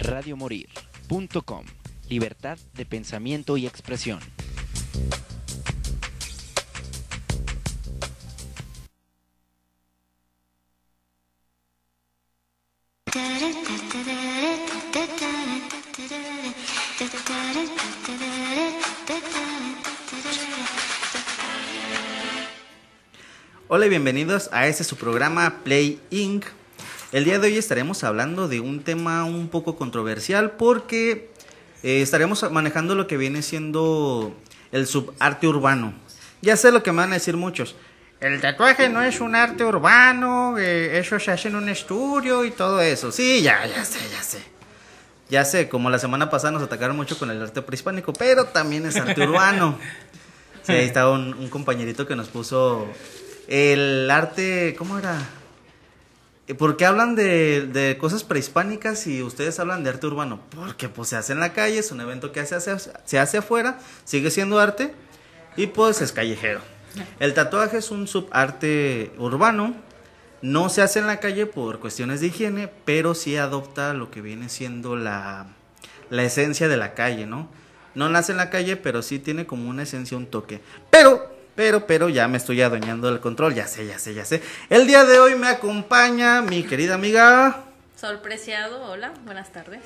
radiomorir.com. Libertad de pensamiento y expresión. Hola y bienvenidos a este su programa Play Inc. El día de hoy estaremos hablando de un tema un poco controversial porque eh, estaremos manejando lo que viene siendo el subarte urbano. Ya sé lo que me van a decir muchos. El tatuaje no es un arte urbano, eh, eso se hace en un estudio y todo eso. Sí, ya, ya sé, ya sé. Ya sé, como la semana pasada nos atacaron mucho con el arte prehispánico, pero también es arte urbano. Sí, ahí estaba un, un compañerito que nos puso el arte, ¿cómo era? Eh, ¿Por qué hablan de, de cosas prehispánicas y ustedes hablan de arte urbano? Porque pues se hace en la calle, es un evento que se hace, se hace afuera, sigue siendo arte y pues es callejero. El tatuaje es un subarte urbano, no se hace en la calle por cuestiones de higiene, pero sí adopta lo que viene siendo la, la esencia de la calle, ¿no? No nace en la calle, pero sí tiene como una esencia, un toque. Pero pero, pero ya me estoy adueñando del control, ya sé, ya sé, ya sé. El día de hoy me acompaña mi querida amiga. Sol Preciado, hola, buenas tardes.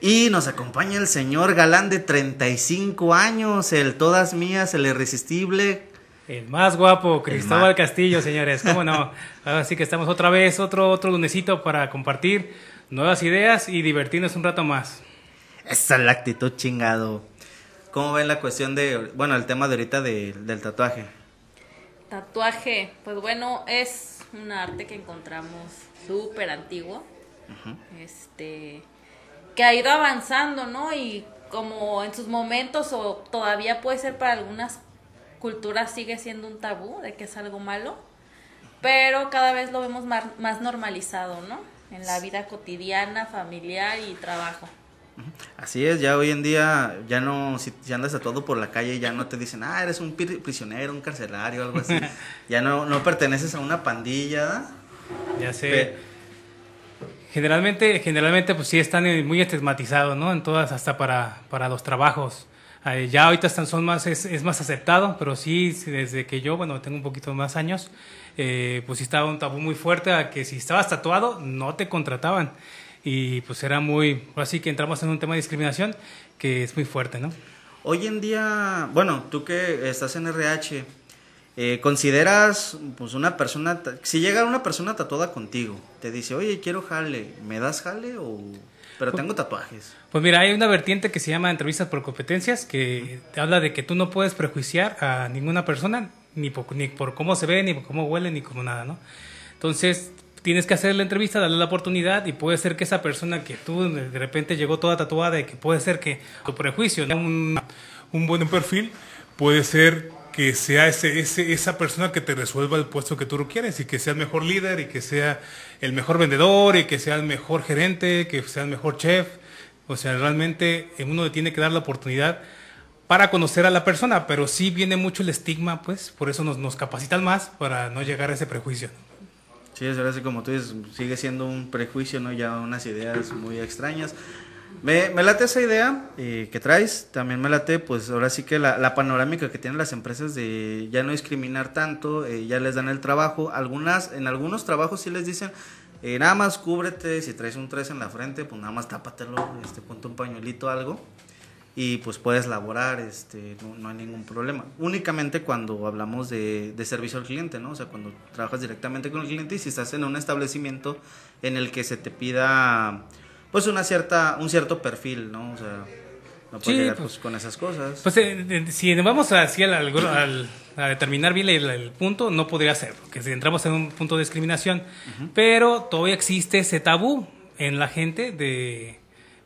Y nos acompaña el señor galán de 35 años, el todas mías, el irresistible. El más guapo, Cristóbal Castillo, señores, cómo no. Así que estamos otra vez, otro, otro lunesito para compartir nuevas ideas y divertirnos un rato más. Esa es la actitud chingado. ¿Cómo ven la cuestión de, bueno, el tema de ahorita de, del tatuaje? Tatuaje, pues bueno, es un arte que encontramos súper antiguo, este, que ha ido avanzando, ¿no? Y como en sus momentos o todavía puede ser para algunas culturas sigue siendo un tabú de que es algo malo, pero cada vez lo vemos más, más normalizado, ¿no? En la vida cotidiana, familiar y trabajo. Así es, ya hoy en día, ya no, si, si andas a todo por la calle, ya no te dicen, ah, eres un prisionero, un carcelario, algo así. ya no, no perteneces a una pandilla. Ya sé. Pero, generalmente, generalmente, pues sí están muy estigmatizados, ¿no? En todas, hasta para, para los trabajos. Eh, ya ahorita están, son más, es, es, más aceptado, pero sí, desde que yo, bueno, tengo un poquito más años, eh, pues sí estaba un tabú muy fuerte a que si estabas tatuado, no te contrataban y pues era muy, así que entramos en un tema de discriminación que es muy fuerte, ¿no? Hoy en día, bueno, tú que estás en RH, eh, ¿consideras pues una persona, si llega una persona tatuada contigo, te dice, oye, quiero jale, ¿me das jale o...? Pero tengo tatuajes. Pues mira, hay una vertiente que se llama entrevistas por competencias que te habla de que tú no puedes prejuiciar a ninguna persona ni por, ni por cómo se ve, ni por cómo huele, ni como nada, ¿no? Entonces, tienes que hacer la entrevista, darle la oportunidad y puede ser que esa persona que tú de repente llegó toda tatuada y que puede ser que tu prejuicio, un, un buen perfil, puede ser que sea ese, ese, esa persona que te resuelva el puesto que tú quieres y que sea el mejor líder y que sea el mejor vendedor y que sea el mejor gerente, que sea el mejor chef. O sea, realmente uno le tiene que dar la oportunidad para conocer a la persona, pero sí viene mucho el estigma, pues por eso nos, nos capacitan más para no llegar a ese prejuicio. Sí, es verdad, como tú dices, sigue siendo un prejuicio, ¿no? Ya unas ideas muy extrañas. Me, me late esa idea eh, que traes, también me late, pues ahora sí que la, la, panorámica que tienen las empresas de ya no discriminar tanto, eh, ya les dan el trabajo. Algunas, en algunos trabajos sí les dicen, eh, nada más cúbrete, si traes un 3 en la frente, pues nada más tápatelo, este, ponte un pañuelito, algo y pues puedes laborar, este, no, no, hay ningún problema. Únicamente cuando hablamos de, de, servicio al cliente, ¿no? O sea, cuando trabajas directamente con el cliente y si estás en un establecimiento en el que se te pida, pues, una cierta, un cierto perfil, ¿no? O sea, no puedes sí, llegar pues, con esas cosas. Pues eh, si vamos así al, al, a determinar bien el, el, punto, no podría ser, porque si entramos en un punto de discriminación, uh -huh. pero todavía existe ese tabú en la gente de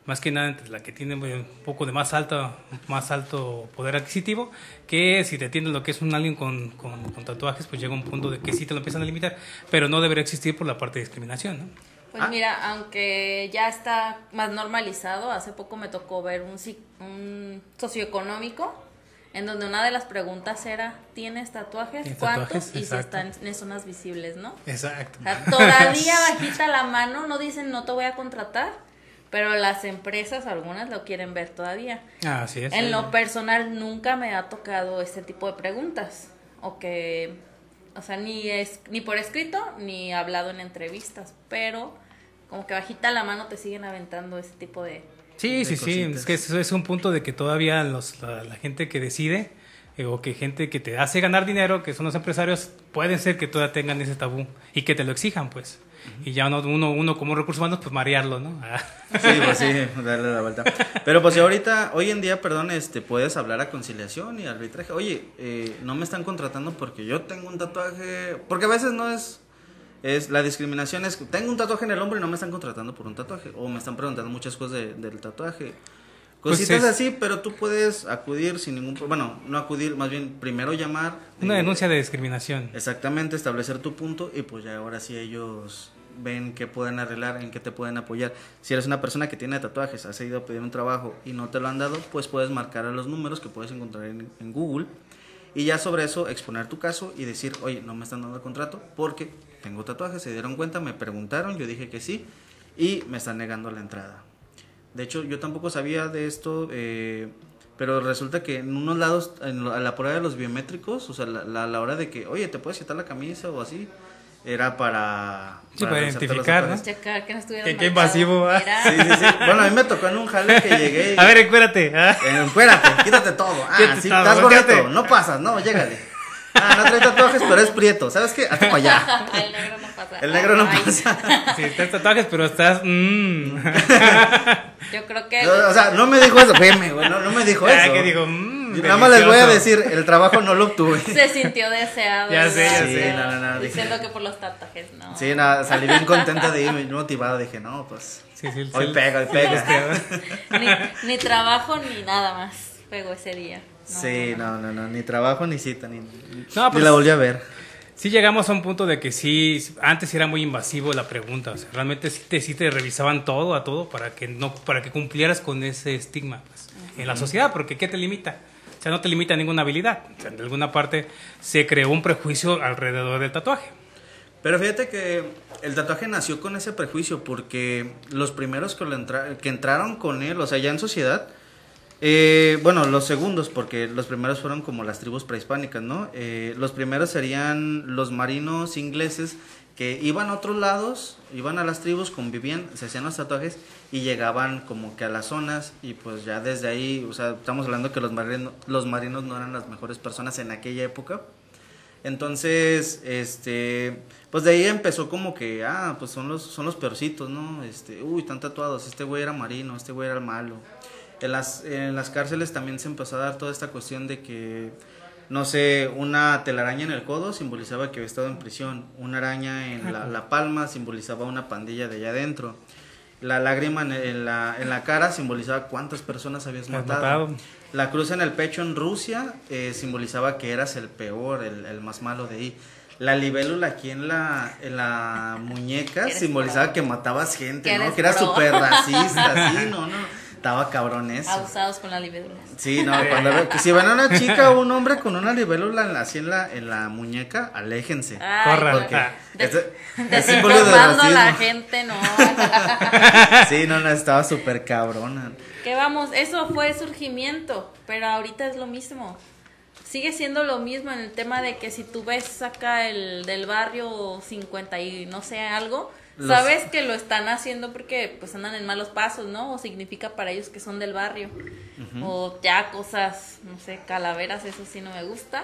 más que nada entre la que tiene un poco de más alto, más alto poder adquisitivo, que si te atienden lo que es un alguien con, con, con, tatuajes, pues llega un punto de que sí te lo empiezan a limitar, pero no debería existir por la parte de discriminación, ¿no? Pues ah. mira, aunque ya está más normalizado, hace poco me tocó ver un, un socioeconómico en donde una de las preguntas era, ¿tienes tatuajes? ¿Tienes ¿Cuántos? Tatuajes? Y si están en zonas visibles, ¿no? Exacto. O sea, todavía bajita la mano, no dicen no te voy a contratar, pero las empresas, algunas lo quieren ver todavía. Ah, así es. En lo personal nunca me ha tocado este tipo de preguntas o que o sea, ni es ni por escrito ni hablado en entrevistas, pero como que bajita la mano te siguen aventando ese tipo de Sí, de sí, sí. Es que eso es un punto de que todavía los, la, la gente que decide eh, o que gente que te hace ganar dinero, que son los empresarios, pueden ser que todavía tengan ese tabú y que te lo exijan, pues. Y ya uno, uno, uno como recursos humanos, pues marearlo, ¿no? Ah. Sí, pues sí, darle la vuelta. Pero pues ahorita, hoy en día, perdón, este, puedes hablar a conciliación y arbitraje. Oye, eh, no me están contratando porque yo tengo un tatuaje, porque a veces no es, es la discriminación es, tengo un tatuaje en el hombro y no me están contratando por un tatuaje, o me están preguntando muchas cosas de- del tatuaje. Pues Cositas así, pero tú puedes acudir sin ningún bueno, no acudir, más bien primero llamar. Una eh, denuncia de discriminación. Exactamente, establecer tu punto y pues ya ahora sí ellos ven qué pueden arreglar, en qué te pueden apoyar. Si eres una persona que tiene tatuajes, has ido a pedir un trabajo y no te lo han dado, pues puedes marcar a los números que puedes encontrar en, Google y ya sobre eso exponer tu caso y decir, oye, no me están dando contrato porque tengo tatuajes, se dieron cuenta, me preguntaron, yo dije que sí y me están negando la entrada. De hecho, yo tampoco sabía de esto, eh, pero resulta que en unos lados, a la prueba de los biométricos, o sea, la, la, la hora de que, oye, ¿te puedes quitar la camisa o así? Era para... Sí, para los identificar, ¿no? checar que no estuviera Qué- qué invasivo, ¿ah? Sí, sí, sí. Bueno, a mí me tocó en un jale que llegué y... A ver, encuérdate. ¿ah? Eh, encuérate, quítate todo. Ah, Quítate sí, todo, estás volteate. gordito, no pasas, no, llégale. Ah, no trae tatuajes, pero es prieto. ¿Sabes qué? Hazte para allá. El negro no pasa. El negro no Ay. pasa. Sí, estás tatuajes, pero estás... mm. Yo creo que O sea, no me dijo eso, veme, güey, no, no me dijo Ah, eso. que digo, mm, Yo Nada más les voy a decir, el trabajo no lo obtuve. se sintió deseado. Ya sé, ya sé. No, no, no, dije- Diciendo que por los tatuajes, no. Sí, nada, salí bien contenta de ir, bien motivado. Dije, no, pues. Sí, sí, Hoy sí. pega, hoy pega. Ni, ni trabajo ni nada más pegó ese día. No, Sí, no, no, no, ni trabajo ni cita, ni, No, ni pues- la volví a ver. Sí llegamos a un punto de que sí, antes era muy invasivo la pregunta, o sea, realmente sí te, sí te revisaban todo a todo para que no para que cumplieras con ese estigma pues, en la sociedad, porque ¿qué te limita? Sea, no te limita ninguna habilidad. O sea, de alguna parte se creó un prejuicio alrededor del tatuaje. Pero fíjate que el tatuaje nació con ese prejuicio porque los primeros que, lo entra- que entraron con él, o sea, ya en sociedad, eh, bueno, los segundos, porque los primeros fueron como las tribus prehispánicas, ¿no? Eh, los primeros serían los marinos ingleses que iban a otros lados, iban a las tribus, convivían, se hacían los tatuajes y llegaban como que a las zonas y pues ya desde ahí, o sea, estamos hablando que los marinos, los marinos no eran las mejores personas en aquella época. Entonces, este, pues de ahí empezó como que, ah, pues son los, son los peorcitos, ¿no? Este, uy, están tatuados, este güey era marino, este güey era el malo. En las, en las cárceles también se empezó a dar toda esta cuestión de que, no sé, una telaraña en el codo simbolizaba que había estado en prisión, una araña en la, la palma simbolizaba una pandilla de allá adentro. La lágrima en, en la, en la cara simbolizaba cuántas personas habías matado. matado. La cruz en el pecho en Rusia eh, simbolizaba que eras el peor, el, el más malo de ahí. La libélula aquí en la, en la muñeca simbolizaba pro. que matabas gente, ¿no? Que eras súper racista, sí, no, no. Estaba cabrón eso. Abusados con la libélula. Sí, no, cuando ve- que si ven a una chica o un hombre con una libélula en la- así en la, en la muñeca, aléjense. Corran. Ah. De- es, es símbolo de Desinformando a la gente, no. Sí, no, no, estaba súper cabrona. que vamos, eso fue surgimiento, pero ahorita es lo mismo. Sigue siendo lo mismo en el tema de que si tú ves acá el del barrio 50 y no sé algo, Los- sabes que lo están haciendo porque pues andan en malos pasos, ¿no? O significa para ellos que son del barrio. O ya cosas, no sé, calaveras, eso sí no me gusta.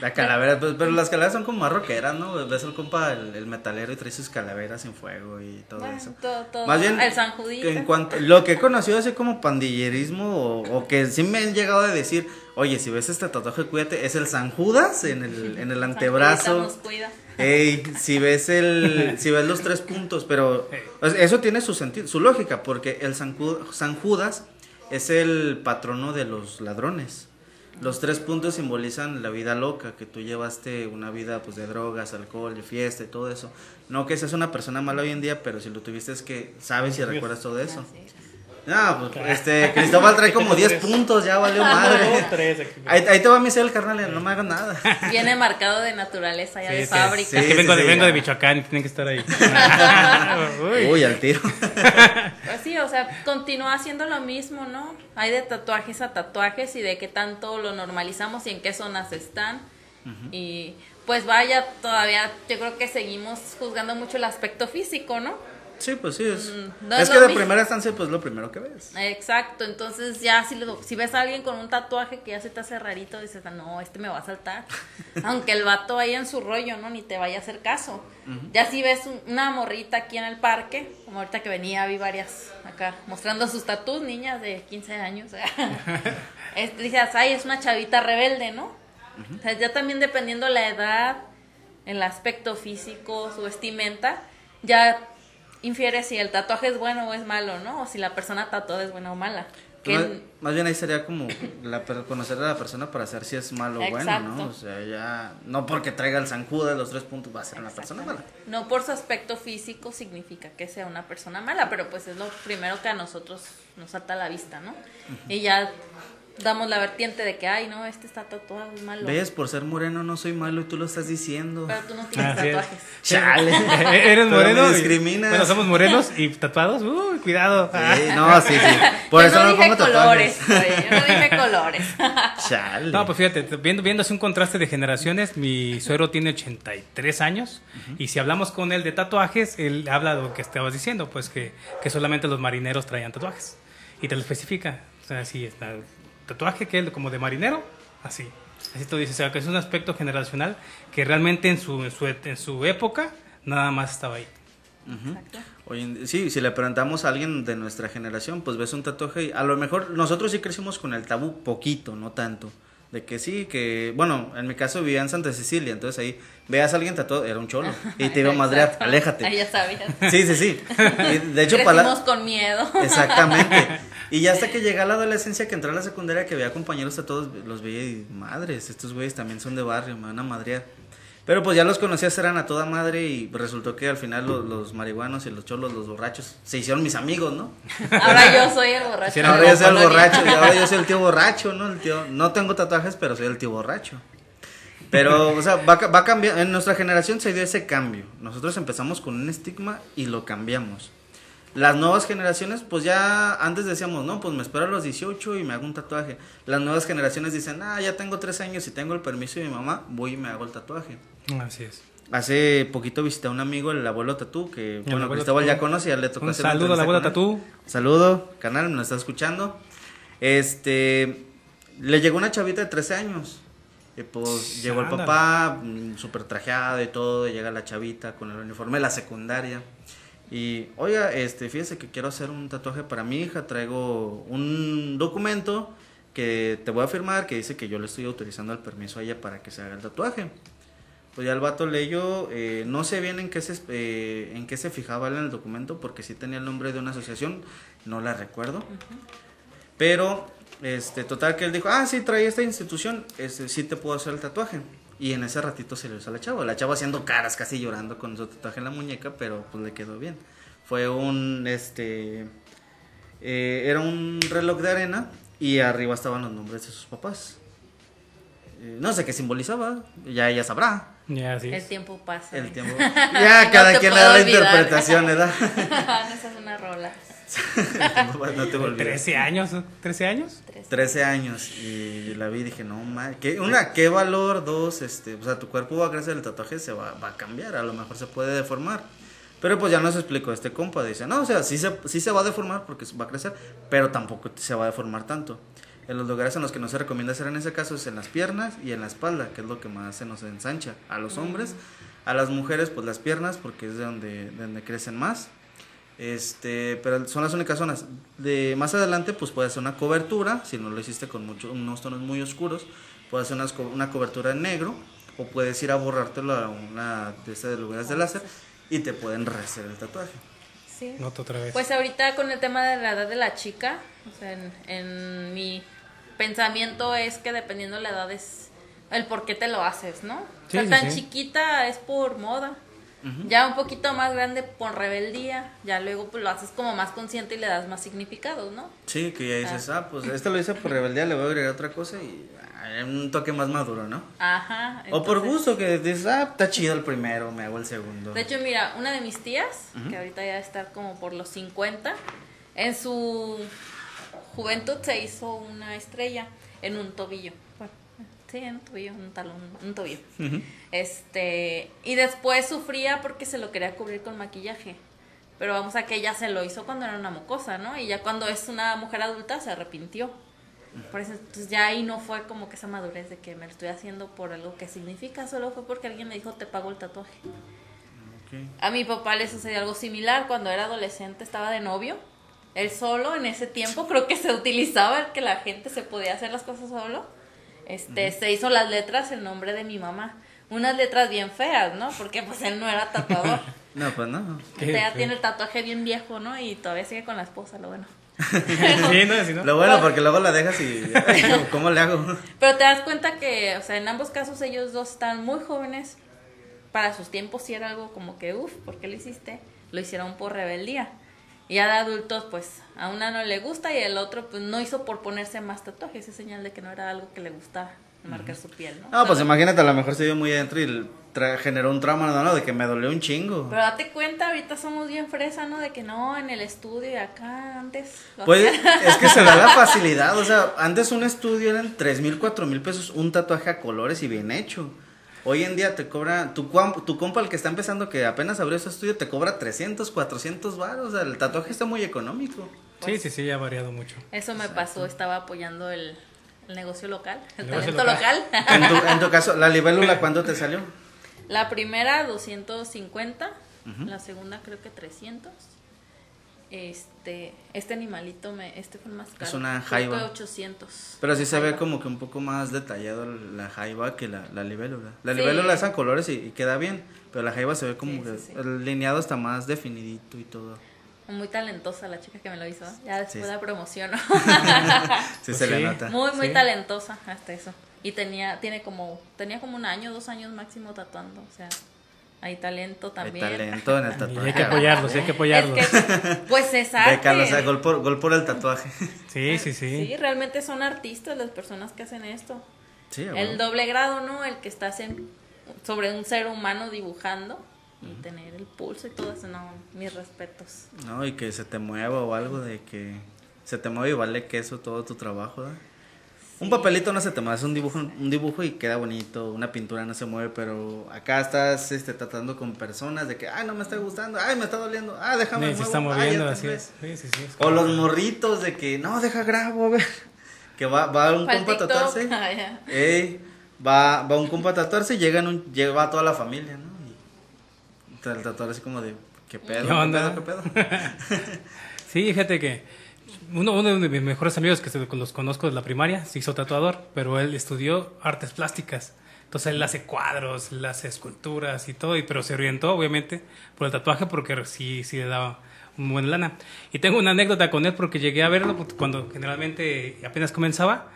La calavera, pues, pero las calaveras son como más rockeras, ¿no? Ves al compa, el, el metalero, y trae sus calaveras en fuego y todo Bueno, eso. todo- todo. Más bien, El San Judita. en cuanto, lo que he conocido así como pandillerismo, o, o que sí me han llegado a decir, oye, si ves este tatuaje, cuídate, es el San Judas en el, en el San antebrazo. Judita nos cuida. Ey, si ves el, si ves los tres puntos, pero eso tiene su sentido, su lógica, porque el San Judas es el patrono de los ladrones. Los tres puntos simbolizan la vida loca, que tú llevaste una vida pues de drogas, alcohol, de fiesta y todo eso. No que seas una persona mala hoy en día, pero si lo tuviste es que sabes y recuerdas todo eso. No, pues este, Cristóbal trae como 10 puntos, ya valió madre. Ahí, ahí te va mi cel, carnal, no me hagas nada. Viene marcado de naturaleza ya Sí, de sí, fábrica. sí. Es que vengo, de, vengo de Michoacán y tienen que estar ahí. Uy. Uy, al tiro. Pues sí, o sea, continúa haciendo lo mismo, ¿no? Hay de tatuajes a tatuajes y de qué tanto lo normalizamos y en qué zonas están. Y pues vaya, todavía yo creo que seguimos juzgando mucho el aspecto físico, ¿no? Sí, pues sí, es. Mm, no es es que de mismo. primera instancia, pues lo primero que ves. Exacto, entonces ya si, lo- si ves a alguien con un tatuaje que ya se te hace rarito, dices, "Ah, no, este me va a saltar. Aunque el vato vaya en su rollo, ¿no? Ni te vaya a hacer caso. Ya si ves un- una morrita aquí en el parque, como ahorita que venía, vi varias acá mostrando sus tatús, niñas de 15 años. este, dices, ay, es una chavita rebelde, ¿no? O sea, ya también dependiendo la edad, el aspecto físico, su vestimenta, ya infiere si el tatuaje es bueno o es malo, ¿no? O si la persona tatuada es buena o mala. Que Más, más bien ahí sería como la, conocer a la persona para saber si es malo o bueno. ¿no? O sea, ya. No porque traiga el zancudo de los tres puntos va a ser una persona mala. no por su aspecto físico significa que sea una persona mala, pero pues es lo primero que a nosotros nos salta a la vista, ¿no? Y ya damos la vertiente de que, ay, no, este está tatuado, es malo. ¿Ves? Por ser moreno no soy malo y tú lo estás diciendo. Pero tú no tienes Así es. tatuajes. Chale. ¿Eres moreno? me y- discriminas. Bueno, somos morenos y tatuados. Uy, cuidado. Sí, no, sí, sí. Por yo eso no, no, dije pongo colores, tatuajes. oye, yo no dije colores. Chale. No, pues fíjate, viendo, viendo así un contraste de generaciones, mi suegro tiene 83 años y si hablamos con él de tatuajes, él habla de lo que estabas diciendo, pues que, que solamente los marineros traían tatuajes y te lo especifica. O sea, sí, está tatuaje que es como de marinero, así. Así tú dices, o sea, que es un aspecto generacional que realmente en su, en su, en su época nada más estaba ahí. Hoy en- sí, si le preguntamos a alguien de nuestra generación, pues ves un tatuaje y a lo mejor nosotros sí crecimos con el tabú poquito, no tanto. De que sí, que, bueno, en mi caso vivía en Santa Cecilia, entonces ahí veas a alguien tatuado, era un cholo, y te iba a madrear, aléjate. Ahí ya sabías. Sí, sí, sí. Y de hecho, para Crecimos con miedo. Exactamente. Y ya hasta que llegué a la adolescencia, que entré a la secundaria, que veía compañeros a todos, los veía y madres, estos güeyes también son de barrio, me van a madrear. Pero pues ya los conocías, eran a toda madre y resultó que al final los, los marihuanos y los cholos, los borrachos, se hicieron mis amigos, ¿no? Ahora yo soy el borracho. Ahora yo soy el borracho, y ahora yo soy el tío borracho, ¿no? El tío, no tengo tatuajes, pero soy el tío borracho. Pero, o sea, va, va a cambiar, en nuestra generación se dio ese cambio. Nosotros empezamos con un estigma y lo cambiamos. Las nuevas generaciones, pues ya antes decíamos, no, pues me espero a los 18 y me hago un tatuaje. Las nuevas generaciones dicen, ah, ya tengo 3 años y tengo el permiso de mi mamá, voy y me hago el tatuaje. Así es. Hace poquito visité a un amigo, el abuelo Tatú, que, bueno, abuelo Cristóbal ya conoce, ya le tocó Un hacer saludo a la entrevista abuela con él. Tatú. Saludo, canal, me lo está escuchando. Este, le llegó una chavita de 13 años. Y pues llegó el papá, mm, súper trajeado y todo, y llega la chavita con el uniforme de la secundaria. Y, oiga, este, fíjese que quiero hacer un tatuaje para mi hija, traigo un documento que te voy a firmar que dice que yo le estoy autorizando el permiso a ella para que se haga el tatuaje. Pues ya el vato leyó, eh, no sé bien en qué se eh, en qué se fijaba él en el documento, porque sí tenía el nombre de una asociación, no la recuerdo. Pero, este, total que él dijo, ah, sí, trae esta institución, este, sí te puedo hacer el tatuaje. Y en ese ratito se le hizo a la chava, la chava haciendo caras, casi llorando con su tatuaje en la muñeca, pero pues le quedó bien. Fue un, este, eh, era un reloj de arena y arriba estaban los nombres de sus papás. Eh, no sé qué simbolizaba, ya ella sabrá. Ya, así El tiempo pasa. El tiempo. Ya, cada quien le da la olvidar. interpretación, ¿verdad? Esa es una rola. no te olvides. 13 años, ¿13 años? 13 años y la vi y dije, no, ma, ¿qué, una, ¿qué valor? Dos, este, o sea, tu cuerpo va a crecer, el tatuaje se va, va a cambiar, a lo mejor se puede deformar. Pero pues ya nos explicó este compa, dice, no, o sea, sí se, sí se va a deformar porque va a crecer, pero tampoco se va a deformar tanto. En los lugares en los que no se recomienda hacer en ese caso es en las piernas y en la espalda, que es lo que más se nos ensancha. A los hombres, a las mujeres, pues las piernas, porque es de donde, de donde crecen más. Este, pero son las únicas zonas. De más adelante, pues puede hacer una cobertura, si no lo hiciste con mucho, unos tonos muy oscuros, puede hacer unas co- una, cobertura en negro, o puedes ir a borrártelo a una de estas lugares de láser y te pueden rehacer el tatuaje. Sí. Nota otra vez. Pues ahorita con el tema de la edad de la chica, o sea, en, en mi pensamiento es que dependiendo de la edad es el por qué te lo haces, ¿no? O sea, Sí, sí, tan sí. chiquita es por moda. Ya un poquito más grande por rebeldía, ya luego pues lo haces como más consciente y le das más significados, ¿no? Sí, que ya dices, ah, pues este lo hice por rebeldía, le voy a agregar otra cosa y ah, un toque más maduro, ¿no? Ajá. o por gusto, que dices, ah, está chido el primero, me hago el segundo. De hecho, mira, una de mis tías, que ahorita ya está como por los 50, en su juventud se hizo una estrella en un tobillo. Sí, en un tobillo, un talón, un tobillo. Este, y después sufría porque se lo quería cubrir con maquillaje. Pero vamos a que ella se lo hizo cuando era una mocosa, ¿no? Y ya cuando es una mujer adulta se arrepintió. Por eso, entonces ya ahí no fue como que esa madurez de que me lo estoy haciendo por algo que significa, solo fue porque alguien me dijo te pago el tatuaje. A mi papá le sucedió algo similar cuando era adolescente, estaba de novio. Él solo en ese tiempo creo que se utilizaba el que la gente se podía hacer las cosas solo. Este, se hizo las letras el nombre de mi mamá. Unas letras bien feas, ¿no? Porque pues él no era tatuador. No, pues no. Qué ya tiene el tatuaje bien viejo, ¿no? Y todavía sigue con la esposa, lo bueno. Sí, no, sí, no. Lo bueno, porque luego la dejas y. ¿Cómo le hago? Pero te das cuenta que, o sea, en ambos casos ellos dos están muy jóvenes. Para sus tiempos sí era algo como que, uff, ¿por qué lo hiciste? Lo hicieron por rebeldía. Y ya de adultos, pues, a una no le gusta y el otro, pues, no hizo por ponerse más tatuajes. Es señal de que no era algo que le gustaba marcar su piel, ¿no? No, pues imagínate, a lo mejor se dio muy adentro y tra- generó un trauma, no, no, de que me dolió un chingo. Pero date cuenta, ahorita somos bien fresa, ¿no? De que no, en el estudio y acá antes. Pues es que se da la facilidad, o sea, antes un estudio eran tres mil, cuatro mil pesos, un tatuaje a colores y bien hecho. Hoy en día te cobra, tu, tu compa el que está empezando, que apenas abrió su estudio, te cobra 300, 400 baros, o sea, el tatuaje está muy económico. Sí, sí, sí, ha variado mucho. Eso me pasó, estaba apoyando el, el negocio local, el, El negocio talento local. En tu, en tu caso, la libélula, ¿cuándo te salió? La primera 250, la segunda creo que 300. Este, este animalito me, este fue el más caro. una creo que jaiba. 800. Pero sí se ve como que un poco más detallado la jaiba que la, la libélula. La Sí. libélula es a colores y, y queda bien, pero la jaiba se ve como Sí, que sí, sí. el lineado está más definidito y todo. Muy talentosa la chica que me lo hizo. Ya después Sí. la promociono. Sí, se le nota. muy, muy Sí. talentosa hasta eso. Y tenía, tiene como, tenía como un año, dos años máximo tatuando. O sea, hay talento Hay también. talento en el Y tatuaje. hay que apoyarlos, hay que apoyarlos. Es que, pues es arte. Bécalo, o sea, gol por, gol por el tatuaje. Sí, sí, sí. Sí, realmente son artistas las personas que hacen esto. Sí, El bueno. doble grado, ¿no? El que estás en, sobre un ser humano dibujando y tener el pulso y todo eso, no, mis respetos. No, y que se te mueva o algo de que se te mueve y vale queso todo tu trabajo, ¿verdad? Un papelito no se te mueve, es un dibujo, un dibujo y queda bonito, una pintura no se mueve, pero acá estás este, tratando con personas de que, ay, no me está gustando, ay, me está doliendo, ah, déjame Sí, se está ya moviendo, así fue". es. Sí, sí, sí. es O los morritos de que, no, deja grabo, a ver. Que va, va un compa a tatuarse. ah. Ey, va, va un compa a tatuarse y llegan un, lleva a toda la familia, ¿no? Y el tatuador así como de, ¿qué pedo? ¿Qué onda? ¿Qué pedo? ¿Qué pedo? Sí, fíjate que uno, uno de mis mejores amigos que los conozco de la primaria se hizo tatuador, pero él estudió artes plásticas. Entonces él hace cuadros, él hace esculturas y todo, y, pero se orientó obviamente por el tatuaje porque sí, sí le daba un buen lana. Y tengo una anécdota con él porque llegué a verlo cuando generalmente apenas comenzaba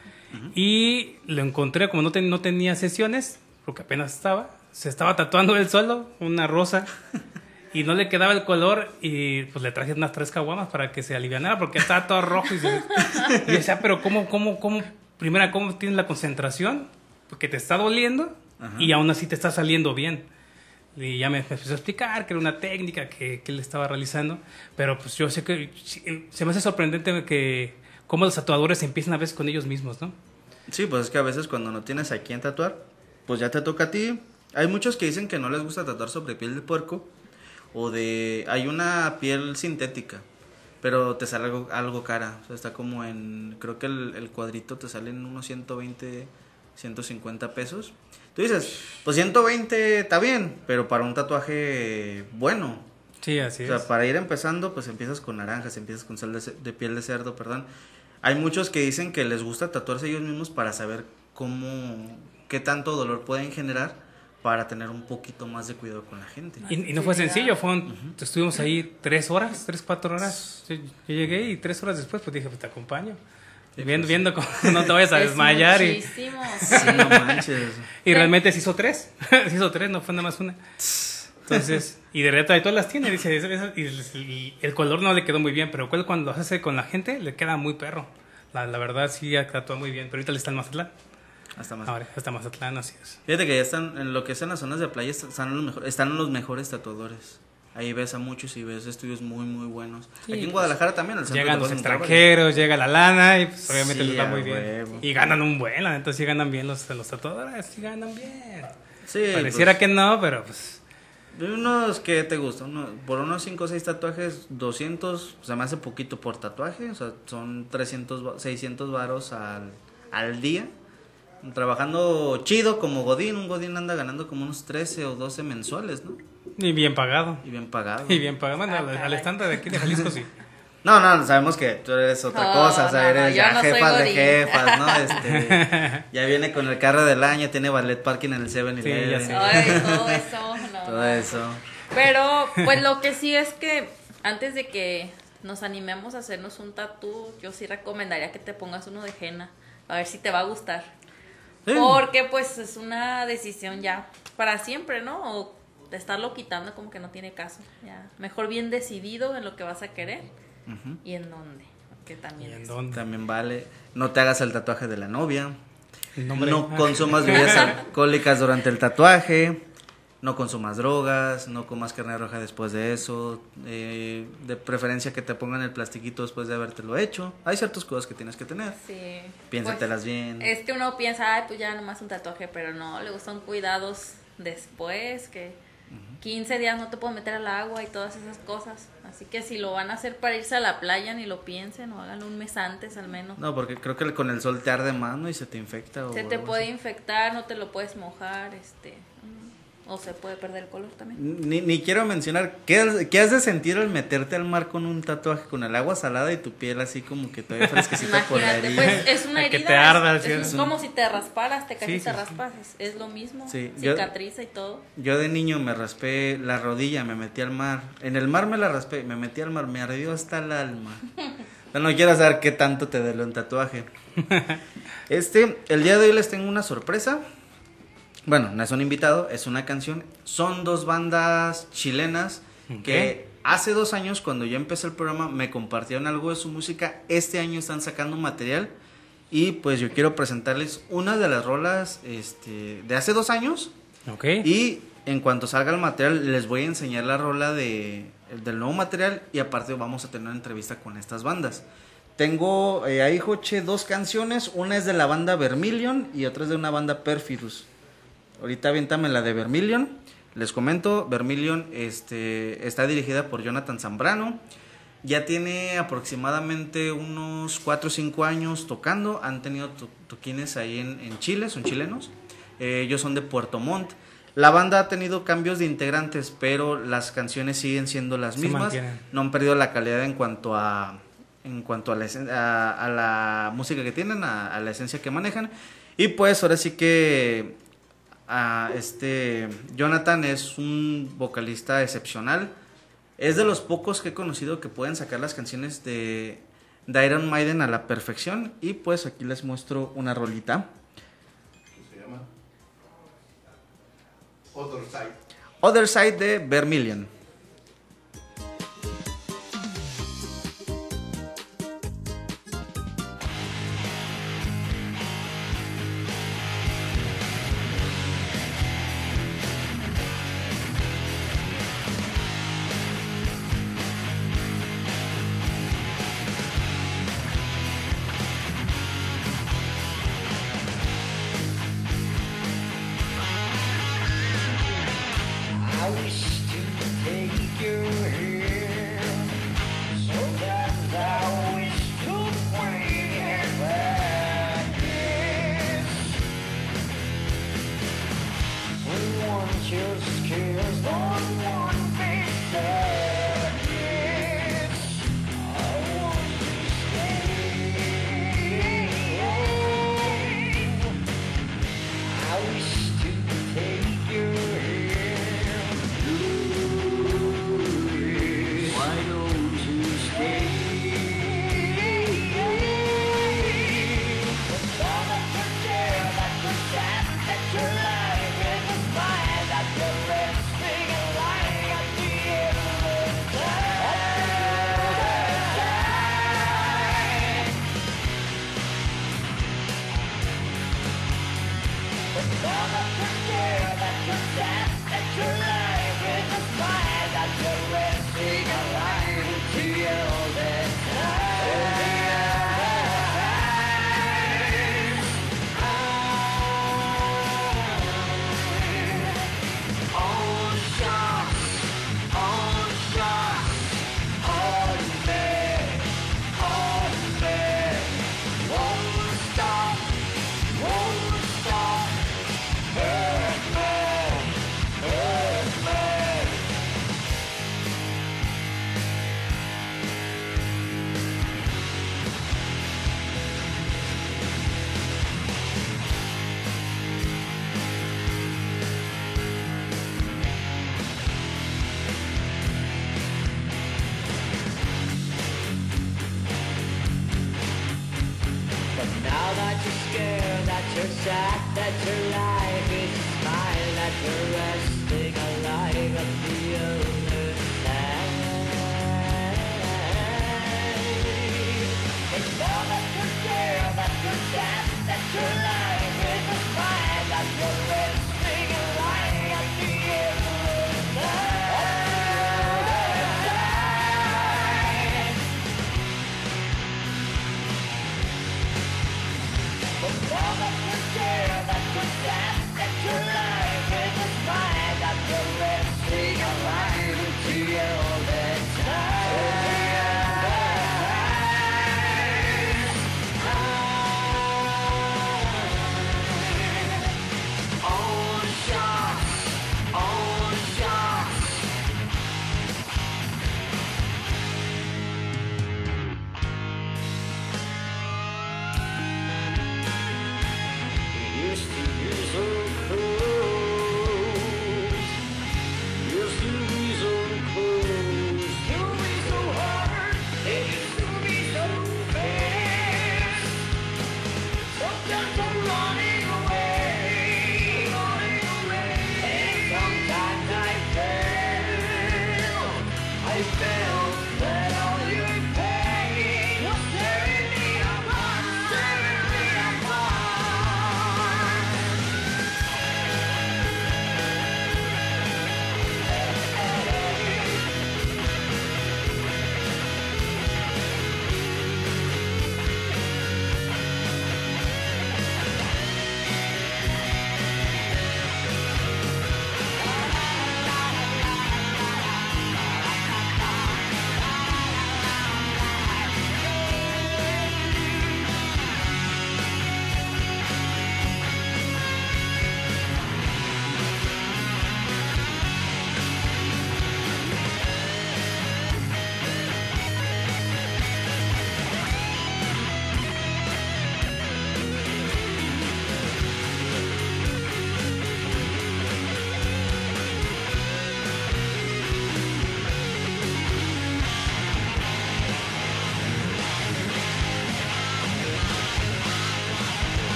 y lo encontré como no, ten- no tenía sesiones, porque apenas estaba, se estaba tatuando él solo, una rosa. Y no le quedaba el color y pues le traje unas tres caguamas para que se alivianara porque estaba todo rojo y, se... y decía, pero ¿cómo, cómo, cómo, primera, cómo tienes la concentración? Porque te está doliendo Ajá. y aún así te está saliendo bien. Y ya me, me empezó a explicar que era una técnica que, que él estaba realizando, pero pues yo sé que se me hace sorprendente que cómo los tatuadores empiezan a veces con ellos mismos, ¿no? Sí, pues es que a veces cuando no tienes a quién tatuar, pues ya te toca a ti. Hay muchos que dicen que no les gusta tatuar sobre piel de puerco o de... Hay una piel sintética, pero te sale algo, algo cara. O sea, está como en... Creo que el, el cuadrito te sale en unos 120, 150 pesos. Tú dices, pues 120 está bien, pero para un tatuaje bueno. Sí, así O sea, es. para ir empezando, pues empiezas con naranjas, empiezas con sal de, de piel de cerdo, perdón. Hay muchos que dicen que les gusta tatuarse ellos mismos para saber cómo, qué tanto dolor pueden generar para tener un poquito más de cuidado con la gente. Y, y no fue sencillo, fue un- estuvimos ahí tres horas, tres, cuatro horas. Yo, yo llegué y tres horas después pues dije, pues te acompaño. Sí, viendo, pues. viendo cómo no te vayas a Es desmayar. Y. Sí, no manches. y realmente se hizo tres. se hizo tres, no fue nada más una. Entonces, y de repente todas las tiene, dice, "Esa- esa- y el, color no le quedó muy bien, pero cuando lo hace con la gente le queda muy perro. La, la verdad sí actúa muy bien, pero ahorita le está en Mazatlán. Hasta más. Ahora en Mazatlán, así es. Fíjate que ya están, en lo que es en las zonas de playa, están los, mejor- están los mejores tatuadores. Ahí ves a muchos y ves estudios muy, muy buenos. Sí, Aquí en pues, Guadalajara también. el Llegan los extranjeros, llega la lana y pues, obviamente Sí, les va muy bien. Y ganan un buen, la neta sí ganan bien los, los tatuadores, sí ganan bien. Sí, Pareciera pues, que no, pero pues Unos que te gustan, Uno- por unos 5 o 6 tatuajes, 200, se me hace poquito por tatuaje, o sea, son 300, va- 600 varos al, al día. Trabajando chido como Godín, un Godín anda ganando como unos 13 o 12 mensuales, ¿no? y bien pagado. Y bien pagado. Y bien pagado. Bueno, al, al estándar de aquí de Jalisco sí. No, no, sabemos que tú eres otra No, cosa, o sea, no, no, eres yo ya no soy jefas de jefas, ¿no? Este, ya viene con el carro del año, tiene ballet parking en el 7 Sí, ya sé. Ay, todo eso, no. Todo eso. Pero, pues lo que sí es que antes de que nos animemos a hacernos un tatú, yo sí recomendaría que te pongas uno de henna. A ver si te va a gustar. Sí. Porque pues es una decisión ya para siempre, ¿no? O de estarlo quitando como que no tiene caso. Ya. Mejor bien decidido en lo que vas a querer y en dónde. Que también ¿Y en es. dónde? También vale. No te hagas el tatuaje de la novia. No consumas bebidas alcohólicas durante el tatuaje. No consumas drogas. No comas carne roja después de eso. eh, de preferencia que te pongan el plastiquito después de habértelo hecho. Hay ciertas cosas que tienes que tener. Sí. Piénsatelas Pues, bien. Es que uno piensa, ay, pues ya nomás un tatuaje, pero no, le gustan cuidados después, que 15 días no te puedo meter al agua y todas esas cosas. Así que si lo van a hacer para irse a la playa, ni lo piensen, o háganlo un mes antes al menos. No, porque creo que con el sol te arde más, ¿no? Y se te infecta. o Se te puede así. infectar, no te lo puedes mojar, este, o se puede perder el color también. Ni, ni quiero mencionar, ¿qué, has- ¿qué has de sentir al meterte al mar con un tatuaje, con el agua salada y tu piel así como que todavía fresquecita por la Imagínate, herida? pues es una Que herida. te arda, es, sí, es como si te rasparas, te casi Sí, sí, te sí. raspas, es, es lo mismo, Sí, yo- cicatriza y todo. Yo de niño me raspé la rodilla, me metí al mar. En el mar me la raspé, me metí al mar, me ardió hasta el alma. Pero no quiero saber qué tanto te duele un tatuaje. Este, el día de hoy les tengo una sorpresa. Bueno, no es un invitado, es una canción. Son dos bandas chilenas que hace dos años, cuando yo empecé el programa, me compartieron algo de su música. Este año están sacando material. Y pues yo quiero presentarles una de las rolas este, de hace dos años. Ok. Y en cuanto salga el material, les voy a enseñar la rola de, del nuevo material y aparte vamos a tener una entrevista con estas bandas. Tengo eh, ahí, Joche, dos canciones. Una es de la banda Vermilion y otra es de una banda Perfidus. Ahorita aviéntame la de Vermilion. Les comento, Vermilion este, está dirigida por Jonathan Zambrano. Ya tiene aproximadamente unos 4 o 5 años tocando. Han tenido to- toquines ahí en, en Chile, son chilenos. Eh, ellos son de Puerto Montt. La banda ha tenido cambios de integrantes, pero las canciones siguen siendo las mismas. No han perdido la calidad en cuanto a en cuanto a la, a, a la música que tienen, a, a la esencia que manejan. Y pues ahora sí que a este Jonathan es un vocalista excepcional. Es de los pocos que he conocido que pueden sacar las canciones de, de Iron Maiden a la perfección. Y pues aquí les muestro una rolita. se llama Other Side. Other Side de Vermilion.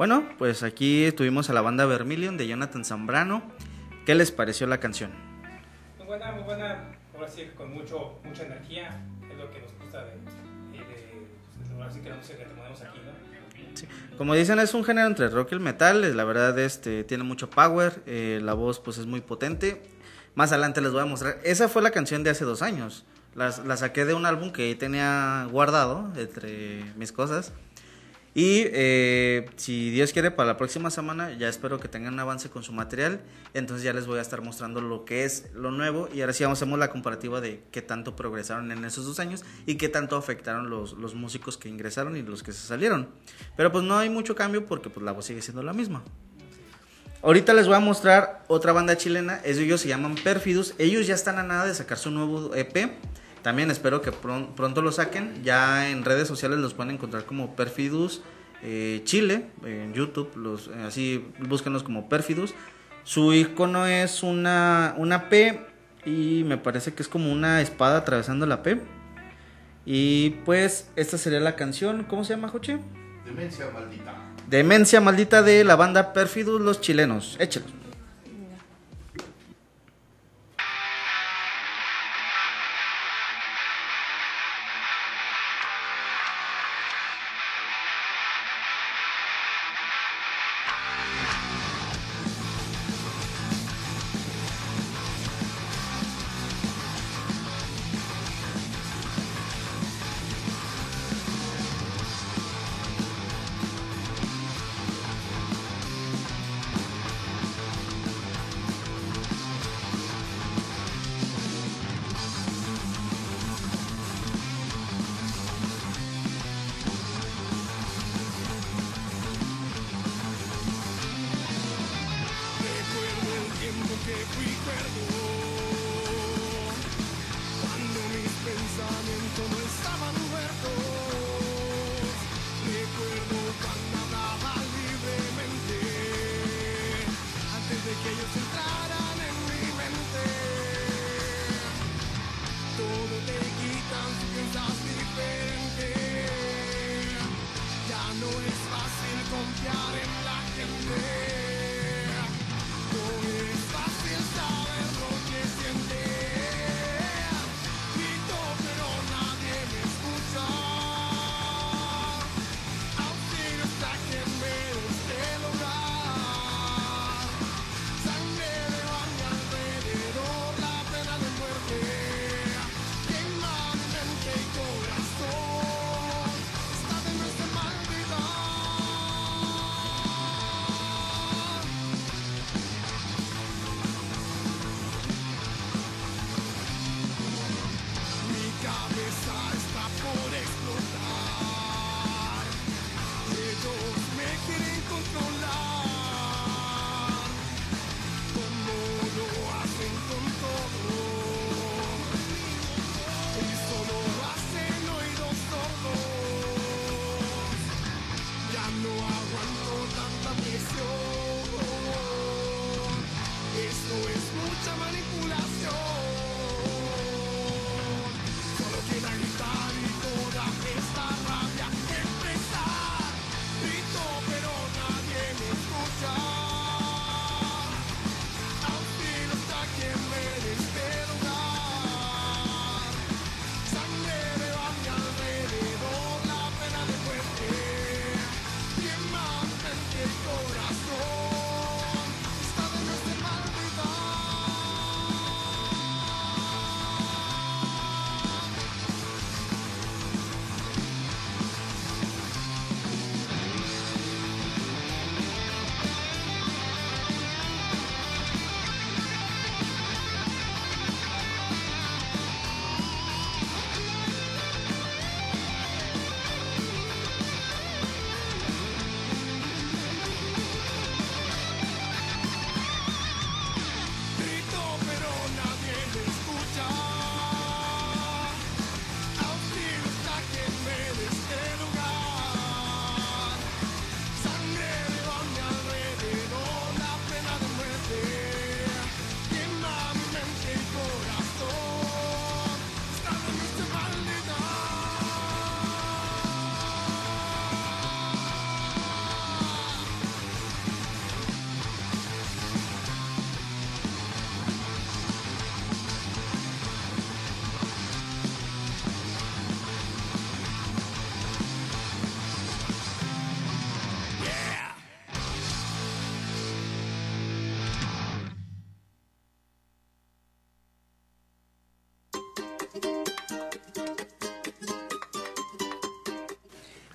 Bueno, pues aquí tuvimos a la banda Vermilion de Jonathan Zambrano. ¿Qué les pareció la canción? Muy buena, muy buena. Ahora sí, con mucho, mucha energía. Es lo que nos gusta de, de, de, pues, ahora sí que la música que tenemos aquí, ¿no? Como dicen, es un género entre rock y el metal. La verdad, este tiene mucho power. eh, la voz, pues, es muy potente. Más adelante les voy a mostrar. Esa fue la canción de hace dos años. Las- la saqué de un álbum que tenía guardado entre mis cosas. Y eh, si Dios quiere, para la próxima semana ya espero que tengan un avance con su material. Entonces ya les voy a estar mostrando lo que es lo nuevo. Y ahora sí vamos a hacer la comparativa de qué tanto progresaron en esos dos años y qué tanto afectaron los, los músicos que ingresaron y los que se salieron. Pero pues no hay mucho cambio porque pues la voz sigue siendo la misma. Ahorita les voy a mostrar otra banda chilena. Ellos se llaman Perfidus. Ellos ya están a nada de sacar su nuevo EP. También espero que pron- pronto lo saquen. Ya en redes sociales los pueden encontrar como Perfidus eh, Chile. En YouTube. Los, eh, así búsquenlos como Perfidus. Su icono es una, una P. Y me parece que es como una espada atravesando la P. Y pues esta sería la canción. ¿Cómo se llama, Joche? Demencia maldita. Demencia maldita de la banda Perfidus los chilenos. Échalo.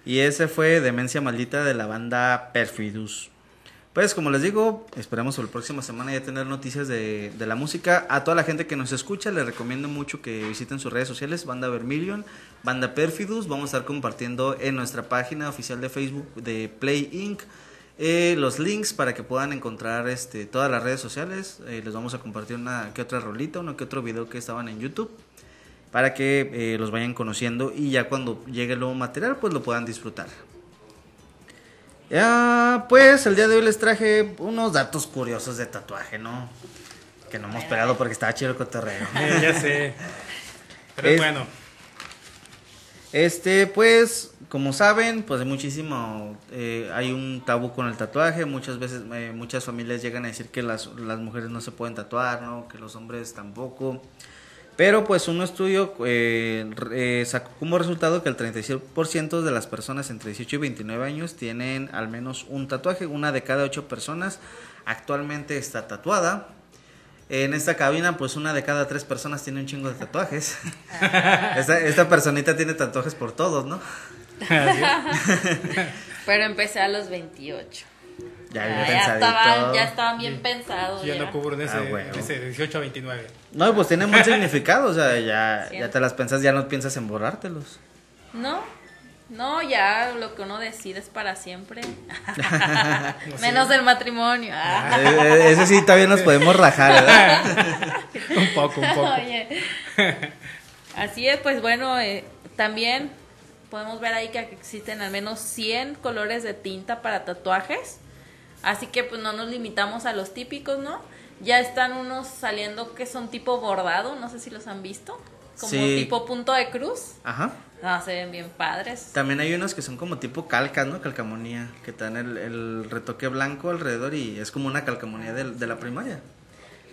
Y ese fue Demencia Maldita de la banda Perfidus. Pues como les digo, esperamos la próxima semana ya tener noticias de, de la música. A toda la gente que nos escucha, les recomiendo mucho que visiten sus redes sociales, Banda Vermilion, Banda Perfidus. Vamos a estar compartiendo en nuestra página oficial de Facebook de Play Inc. eh, los links para que puedan encontrar este, todas las redes sociales. Eh, les vamos a compartir una que otra rolita, uno que otro video que estaban en YouTube para que eh, los vayan conociendo y ya cuando llegue el nuevo material pues lo puedan disfrutar. Ya, pues el día de hoy les traje unos datos curiosos de tatuaje, ¿no? Que no hemos pegado porque estaba chido el cotorreo. Ya sé. Pero Es- bueno. Este, pues, como saben, pues hay muchísimo, eh, hay un tabú con el tatuaje. Muchas veces, eh, muchas familias llegan a decir que las, las mujeres no se pueden tatuar, ¿no? Que los hombres tampoco. Pero pues un estudio eh, eh, sacó como resultado que el 36% de las personas entre 18 y 29 años tienen al menos un tatuaje. Una de cada ocho personas actualmente está tatuada. En esta cabina, pues una de cada tres personas tiene un chingo de tatuajes. esta, esta personita tiene tatuajes por todos, ¿no? Pero empecé a los 28. Ya ya, estaban, ya estaban bien pensados. Ya ya. no cubro en ese, Ah, bueno. en ese 18 a 29. No, pues tiene mucho significado, o sea, ya, ya te las pensas, ya no piensas en borrártelos. No, no, ya lo que uno decide es para siempre. Menos el matrimonio. Ah. Eh, ese sí, todavía nos podemos rajar, ¿verdad? un poco, un poco. Oye. Así es, pues bueno, eh, también podemos ver ahí que existen al menos 100 colores de tinta para tatuajes. Así que pues no nos limitamos a los típicos, ¿no? Ya están unos saliendo que son tipo bordado, no sé si los han visto. Como Sí. tipo punto de cruz. Ajá. Ah, se ven bien padres. También hay unos que son como tipo calcas, ¿no? Calcamonía, que te dan el, el retoque blanco alrededor y es como una calcamonía del- de, la primaria.